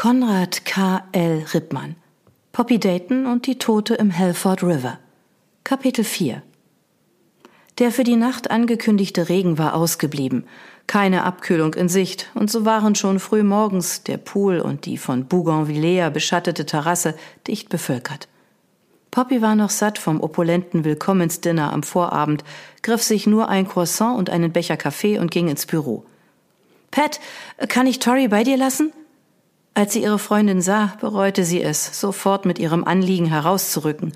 Konrad K. L. Rippmann Poppy Dayton und die Tote im Halford River Kapitel 4 Der für die Nacht angekündigte Regen war ausgeblieben, keine Abkühlung in Sicht, und so waren schon früh morgens der Pool und die von Bougainvillea beschattete Terrasse dicht bevölkert. Poppy war noch satt vom opulenten Willkommensdinner am Vorabend, griff sich nur ein Croissant und einen Becher Kaffee und ging ins Büro. Pat, kann ich Tori bei dir lassen? Als sie ihre Freundin sah, bereute sie es, sofort mit ihrem Anliegen herauszurücken.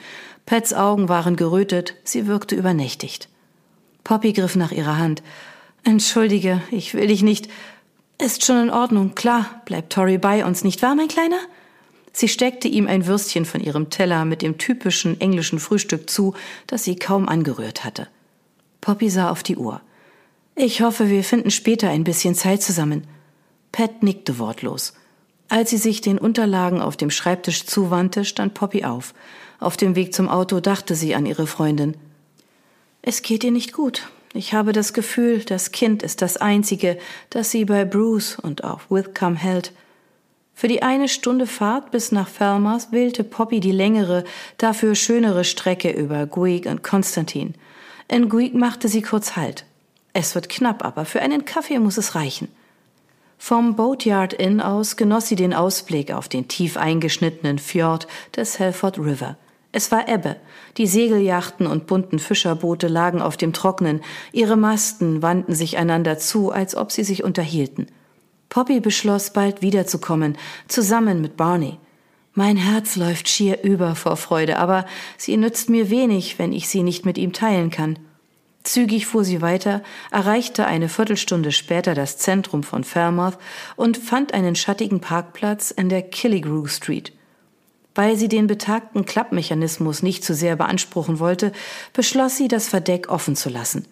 Pets Augen waren gerötet, sie wirkte übernächtigt. Poppy griff nach ihrer Hand. Entschuldige, ich will dich nicht. Ist schon in Ordnung, klar, bleibt Tori bei uns, nicht wahr, mein Kleiner? Sie steckte ihm ein Würstchen von ihrem Teller mit dem typischen englischen Frühstück zu, das sie kaum angerührt hatte. Poppy sah auf die Uhr. Ich hoffe, wir finden später ein bisschen Zeit zusammen. Pat nickte wortlos. Als sie sich den Unterlagen auf dem Schreibtisch zuwandte, stand Poppy auf. Auf dem Weg zum Auto dachte sie an ihre Freundin. Es geht ihr nicht gut. Ich habe das Gefühl, das Kind ist das einzige, das sie bei Bruce und auch Withcombe hält. Für die eine Stunde Fahrt bis nach Falmouth wählte Poppy die längere, dafür schönere Strecke über Guig und Konstantin. In Guig machte sie kurz Halt. Es wird knapp, aber für einen Kaffee muss es reichen. Vom Boatyard Inn aus genoss sie den Ausblick auf den tief eingeschnittenen Fjord des Halford River. Es war Ebbe. Die Segeljachten und bunten Fischerboote lagen auf dem Trocknen. Ihre Masten wandten sich einander zu, als ob sie sich unterhielten. Poppy beschloss, bald wiederzukommen, zusammen mit Barney. Mein Herz läuft schier über vor Freude, aber sie nützt mir wenig, wenn ich sie nicht mit ihm teilen kann. Zügig fuhr sie weiter, erreichte eine Viertelstunde später das Zentrum von Falmouth und fand einen schattigen Parkplatz in der Killigrew Street. Weil sie den betagten Klappmechanismus nicht zu sehr beanspruchen wollte, beschloss sie, das Verdeck offen zu lassen.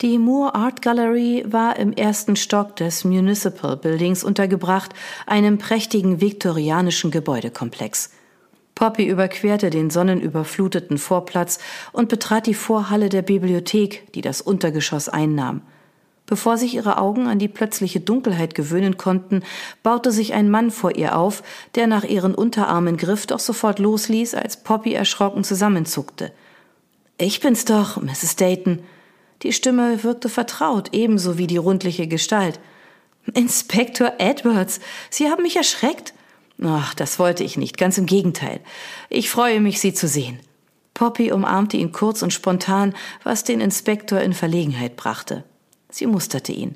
Die Moore Art Gallery war im ersten Stock des Municipal Buildings untergebracht, einem prächtigen viktorianischen Gebäudekomplex. Poppy überquerte den sonnenüberfluteten Vorplatz und betrat die Vorhalle der Bibliothek, die das Untergeschoss einnahm. Bevor sich ihre Augen an die plötzliche Dunkelheit gewöhnen konnten, baute sich ein Mann vor ihr auf, der nach ihren Unterarmen griff, doch sofort losließ, als Poppy erschrocken zusammenzuckte. Ich bin's doch, Mrs. Dayton. Die Stimme wirkte vertraut, ebenso wie die rundliche Gestalt. Inspektor Edwards, Sie haben mich erschreckt. Ach, das wollte ich nicht, ganz im Gegenteil. Ich freue mich, Sie zu sehen. Poppy umarmte ihn kurz und spontan, was den Inspektor in Verlegenheit brachte. Sie musterte ihn.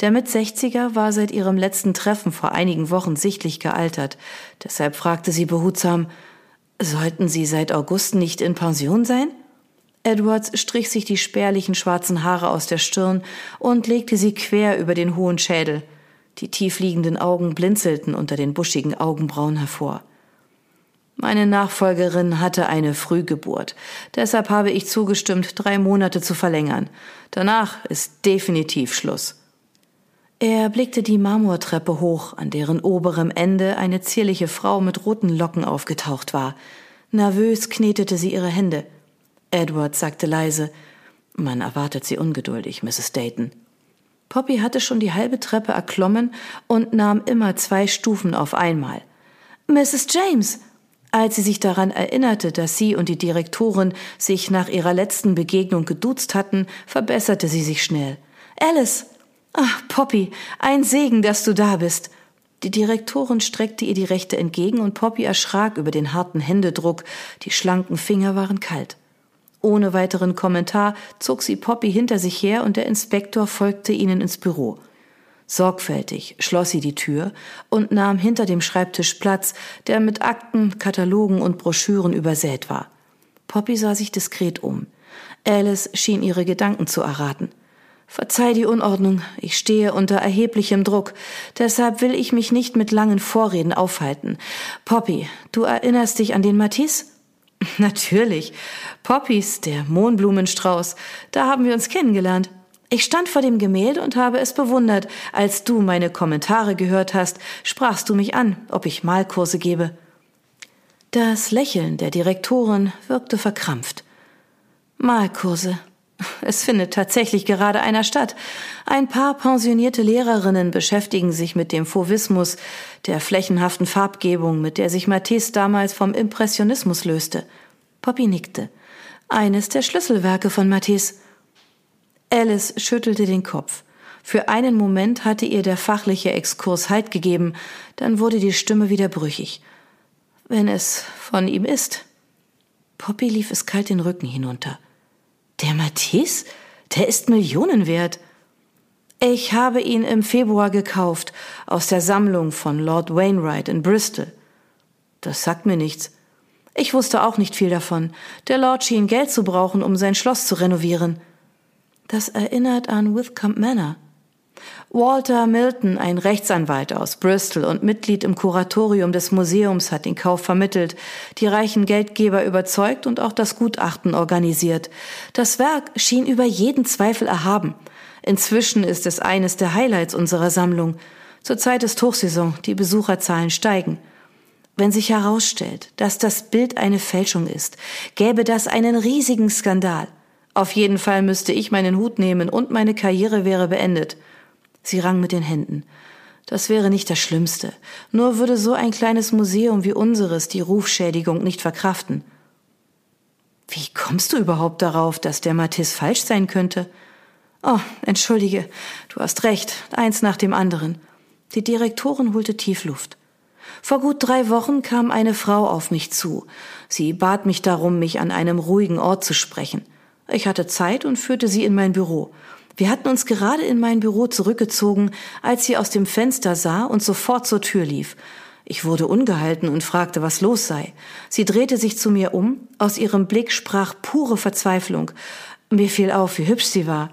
Der Mitsechziger war seit ihrem letzten Treffen vor einigen Wochen sichtlich gealtert. Deshalb fragte sie behutsam, sollten Sie seit August nicht in Pension sein? Edwards strich sich die spärlichen schwarzen Haare aus der Stirn und legte sie quer über den hohen Schädel. Die tiefliegenden Augen blinzelten unter den buschigen Augenbrauen hervor. Meine Nachfolgerin hatte eine Frühgeburt. Deshalb habe ich zugestimmt, drei Monate zu verlängern. Danach ist definitiv Schluss. Er blickte die Marmortreppe hoch, an deren oberem Ende eine zierliche Frau mit roten Locken aufgetaucht war. Nervös knetete sie ihre Hände. Edward sagte leise, man erwartet Sie ungeduldig, Mrs. Dayton. Poppy hatte schon die halbe Treppe erklommen und nahm immer zwei Stufen auf einmal. Mrs. James! Als sie sich daran erinnerte, dass sie und die Direktorin sich nach ihrer letzten Begegnung geduzt hatten, verbesserte sie sich schnell. Alice! Ach, Poppy, ein Segen, dass du da bist. Die Direktorin streckte ihr die rechte entgegen und Poppy erschrak über den harten Händedruck. Die schlanken Finger waren kalt. Ohne weiteren Kommentar zog sie Poppy hinter sich her und der Inspektor folgte ihnen ins Büro. Sorgfältig schloss sie die Tür und nahm hinter dem Schreibtisch Platz, der mit Akten, Katalogen und Broschüren übersät war. Poppy sah sich diskret um. Alice schien ihre Gedanken zu erraten. Verzeih die Unordnung, ich stehe unter erheblichem Druck, deshalb will ich mich nicht mit langen Vorreden aufhalten. Poppy, du erinnerst dich an den Matisse? Natürlich. Poppies, der Mohnblumenstrauß. Da haben wir uns kennengelernt. Ich stand vor dem Gemälde und habe es bewundert. Als du meine Kommentare gehört hast, sprachst du mich an, ob ich Malkurse gebe. Das Lächeln der Direktorin wirkte verkrampft. Malkurse. Es findet tatsächlich gerade einer statt. Ein paar pensionierte Lehrerinnen beschäftigen sich mit dem Fauvismus, der flächenhaften Farbgebung, mit der sich Matisse damals vom Impressionismus löste. Poppy nickte. Eines der Schlüsselwerke von Matisse. Alice schüttelte den Kopf. Für einen Moment hatte ihr der fachliche Exkurs Halt gegeben, dann wurde die Stimme wieder brüchig. Wenn es von ihm ist. Poppy lief es kalt den Rücken hinunter. Der Matisse? Der ist Millionen wert. Ich habe ihn im Februar gekauft, aus der Sammlung von Lord Wainwright in Bristol. Das sagt mir nichts. Ich wusste auch nicht viel davon. Der Lord schien Geld zu brauchen, um sein Schloss zu renovieren. Das erinnert an Withcombe Manor. Walter Milton, ein Rechtsanwalt aus Bristol und Mitglied im Kuratorium des Museums, hat den Kauf vermittelt, die reichen Geldgeber überzeugt und auch das Gutachten organisiert. Das Werk schien über jeden Zweifel erhaben. Inzwischen ist es eines der Highlights unserer Sammlung. Zurzeit ist Hochsaison, die Besucherzahlen steigen. Wenn sich herausstellt, dass das Bild eine Fälschung ist, gäbe das einen riesigen Skandal. Auf jeden Fall müsste ich meinen Hut nehmen und meine Karriere wäre beendet. Sie rang mit den Händen. Das wäre nicht das Schlimmste. Nur würde so ein kleines Museum wie unseres die Rufschädigung nicht verkraften. Wie kommst du überhaupt darauf, dass der Matisse falsch sein könnte? Oh, entschuldige, du hast recht, eins nach dem anderen. Die Direktorin holte tief Luft. Vor gut drei Wochen kam eine Frau auf mich zu. Sie bat mich darum, mich an einem ruhigen Ort zu sprechen. Ich hatte Zeit und führte sie in mein Büro. Wir hatten uns gerade in mein Büro zurückgezogen, als sie aus dem Fenster sah und sofort zur Tür lief. Ich wurde ungehalten und fragte, was los sei. Sie drehte sich zu mir um, aus ihrem Blick sprach pure Verzweiflung. Mir fiel auf, wie hübsch sie war.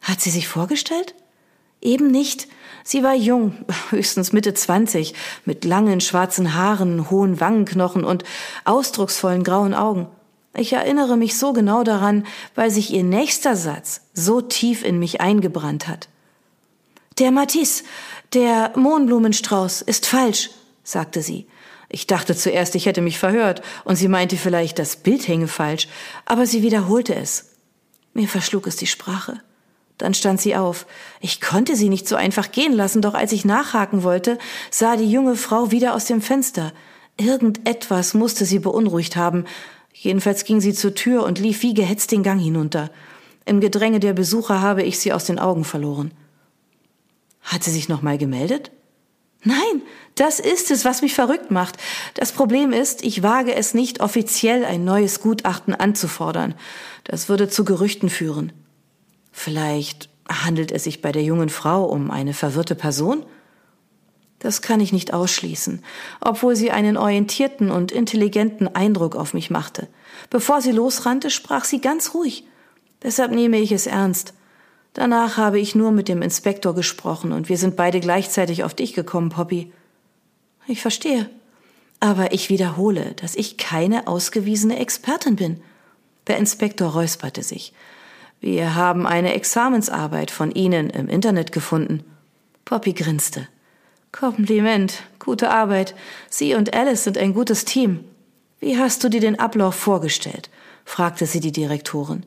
Hat sie sich vorgestellt? Eben nicht. Sie war jung, höchstens Mitte zwanzig, mit langen schwarzen Haaren, hohen Wangenknochen und ausdrucksvollen grauen Augen. Ich erinnere mich so genau daran, weil sich ihr nächster Satz so tief in mich eingebrannt hat. Der Matisse, der Mohnblumenstrauß, ist falsch, sagte sie. Ich dachte zuerst, ich hätte mich verhört, und sie meinte vielleicht, das Bild hänge falsch, aber sie wiederholte es. Mir verschlug es die Sprache. Dann stand sie auf. Ich konnte sie nicht so einfach gehen lassen, doch als ich nachhaken wollte, sah die junge Frau wieder aus dem Fenster. Irgendetwas musste sie beunruhigt haben, Jedenfalls ging sie zur Tür und lief wie gehetzt den Gang hinunter. Im Gedränge der Besucher habe ich sie aus den Augen verloren. Hat sie sich noch mal gemeldet? Nein, das ist es, was mich verrückt macht. Das Problem ist, ich wage es nicht, offiziell ein neues Gutachten anzufordern. Das würde zu Gerüchten führen. Vielleicht handelt es sich bei der jungen Frau um eine verwirrte Person? Das kann ich nicht ausschließen, obwohl sie einen orientierten und intelligenten Eindruck auf mich machte. Bevor sie losrannte, sprach sie ganz ruhig. Deshalb nehme ich es ernst. Danach habe ich nur mit dem Inspektor gesprochen und wir sind beide gleichzeitig auf dich gekommen, Poppy. Ich verstehe. Aber ich wiederhole, dass ich keine ausgewiesene Expertin bin. Der Inspektor räusperte sich. Wir haben eine Examensarbeit von Ihnen im Internet gefunden. Poppy grinste. Kompliment, gute Arbeit. Sie und Alice sind ein gutes Team. Wie hast du dir den Ablauf vorgestellt? fragte sie die Direktorin.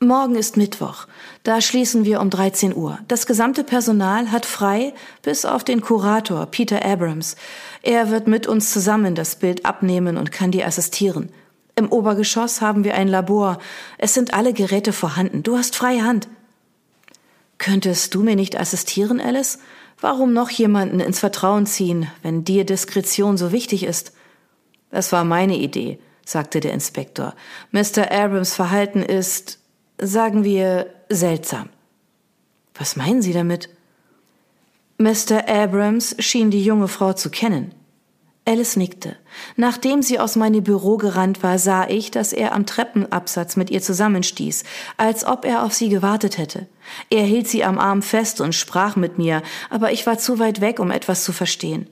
Morgen ist Mittwoch. Da schließen wir um 13 Uhr. Das gesamte Personal hat frei, bis auf den Kurator Peter Abrams. Er wird mit uns zusammen das Bild abnehmen und kann dir assistieren. Im Obergeschoss haben wir ein Labor. Es sind alle Geräte vorhanden. Du hast freie Hand. Könntest du mir nicht assistieren, Alice? Warum noch jemanden ins Vertrauen ziehen, wenn dir Diskretion so wichtig ist? Das war meine Idee, sagte der Inspektor. Mr. Abrams Verhalten ist, sagen wir, seltsam. Was meinen Sie damit? Mr. Abrams schien die junge Frau zu kennen. Alice nickte. Nachdem sie aus meinem Büro gerannt war, sah ich, dass er am Treppenabsatz mit ihr zusammenstieß, als ob er auf sie gewartet hätte. Er hielt sie am Arm fest und sprach mit mir, aber ich war zu weit weg, um etwas zu verstehen.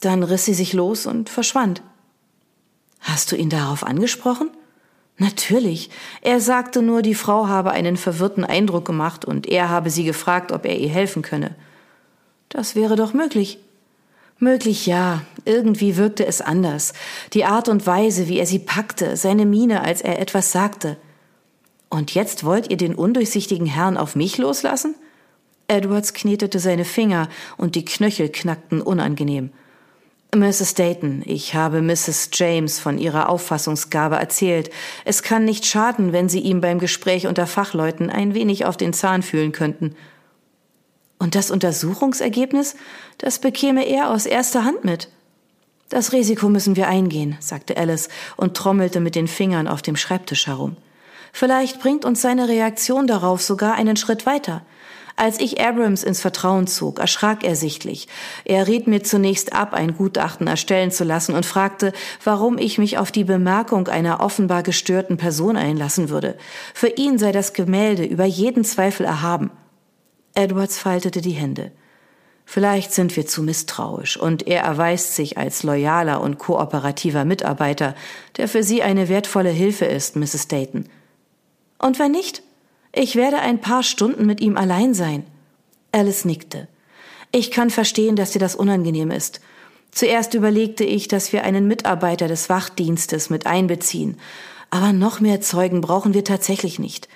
Dann riss sie sich los und verschwand. Hast du ihn darauf angesprochen? Natürlich. Er sagte nur, die Frau habe einen verwirrten Eindruck gemacht und er habe sie gefragt, ob er ihr helfen könne. Das wäre doch möglich. Möglich ja, irgendwie wirkte es anders. Die Art und Weise, wie er sie packte, seine Miene, als er etwas sagte. Und jetzt wollt ihr den undurchsichtigen Herrn auf mich loslassen? Edwards knetete seine Finger und die Knöchel knackten unangenehm. Mrs. Dayton, ich habe Mrs. James von Ihrer Auffassungsgabe erzählt. Es kann nicht schaden, wenn Sie ihm beim Gespräch unter Fachleuten ein wenig auf den Zahn fühlen könnten. Und das Untersuchungsergebnis, das bekäme er aus erster Hand mit. Das Risiko müssen wir eingehen, sagte Alice und trommelte mit den Fingern auf dem Schreibtisch herum. Vielleicht bringt uns seine Reaktion darauf sogar einen Schritt weiter. Als ich Abrams ins Vertrauen zog, erschrak er sichtlich. Er riet mir zunächst ab, ein Gutachten erstellen zu lassen und fragte, warum ich mich auf die Bemerkung einer offenbar gestörten Person einlassen würde. Für ihn sei das Gemälde über jeden Zweifel erhaben. Edwards faltete die Hände. Vielleicht sind wir zu misstrauisch und er erweist sich als loyaler und kooperativer Mitarbeiter, der für Sie eine wertvolle Hilfe ist, Mrs. Dayton. Und wenn nicht? Ich werde ein paar Stunden mit ihm allein sein. Alice nickte. Ich kann verstehen, dass dir das unangenehm ist. Zuerst überlegte ich, dass wir einen Mitarbeiter des Wachdienstes mit einbeziehen. Aber noch mehr Zeugen brauchen wir tatsächlich nicht.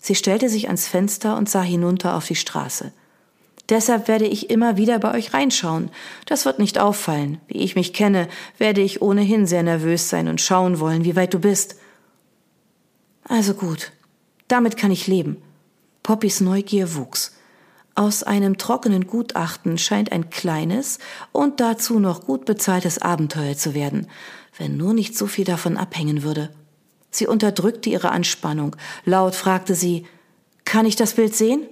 Sie stellte sich ans Fenster und sah hinunter auf die Straße. Deshalb werde ich immer wieder bei euch reinschauen. Das wird nicht auffallen. Wie ich mich kenne, werde ich ohnehin sehr nervös sein und schauen wollen, wie weit du bist. Also gut, damit kann ich leben. Poppys Neugier wuchs. Aus einem trockenen Gutachten scheint ein kleines und dazu noch gut bezahltes Abenteuer zu werden, wenn nur nicht so viel davon abhängen würde. Sie unterdrückte ihre Anspannung. Laut fragte sie, kann ich das Bild sehen?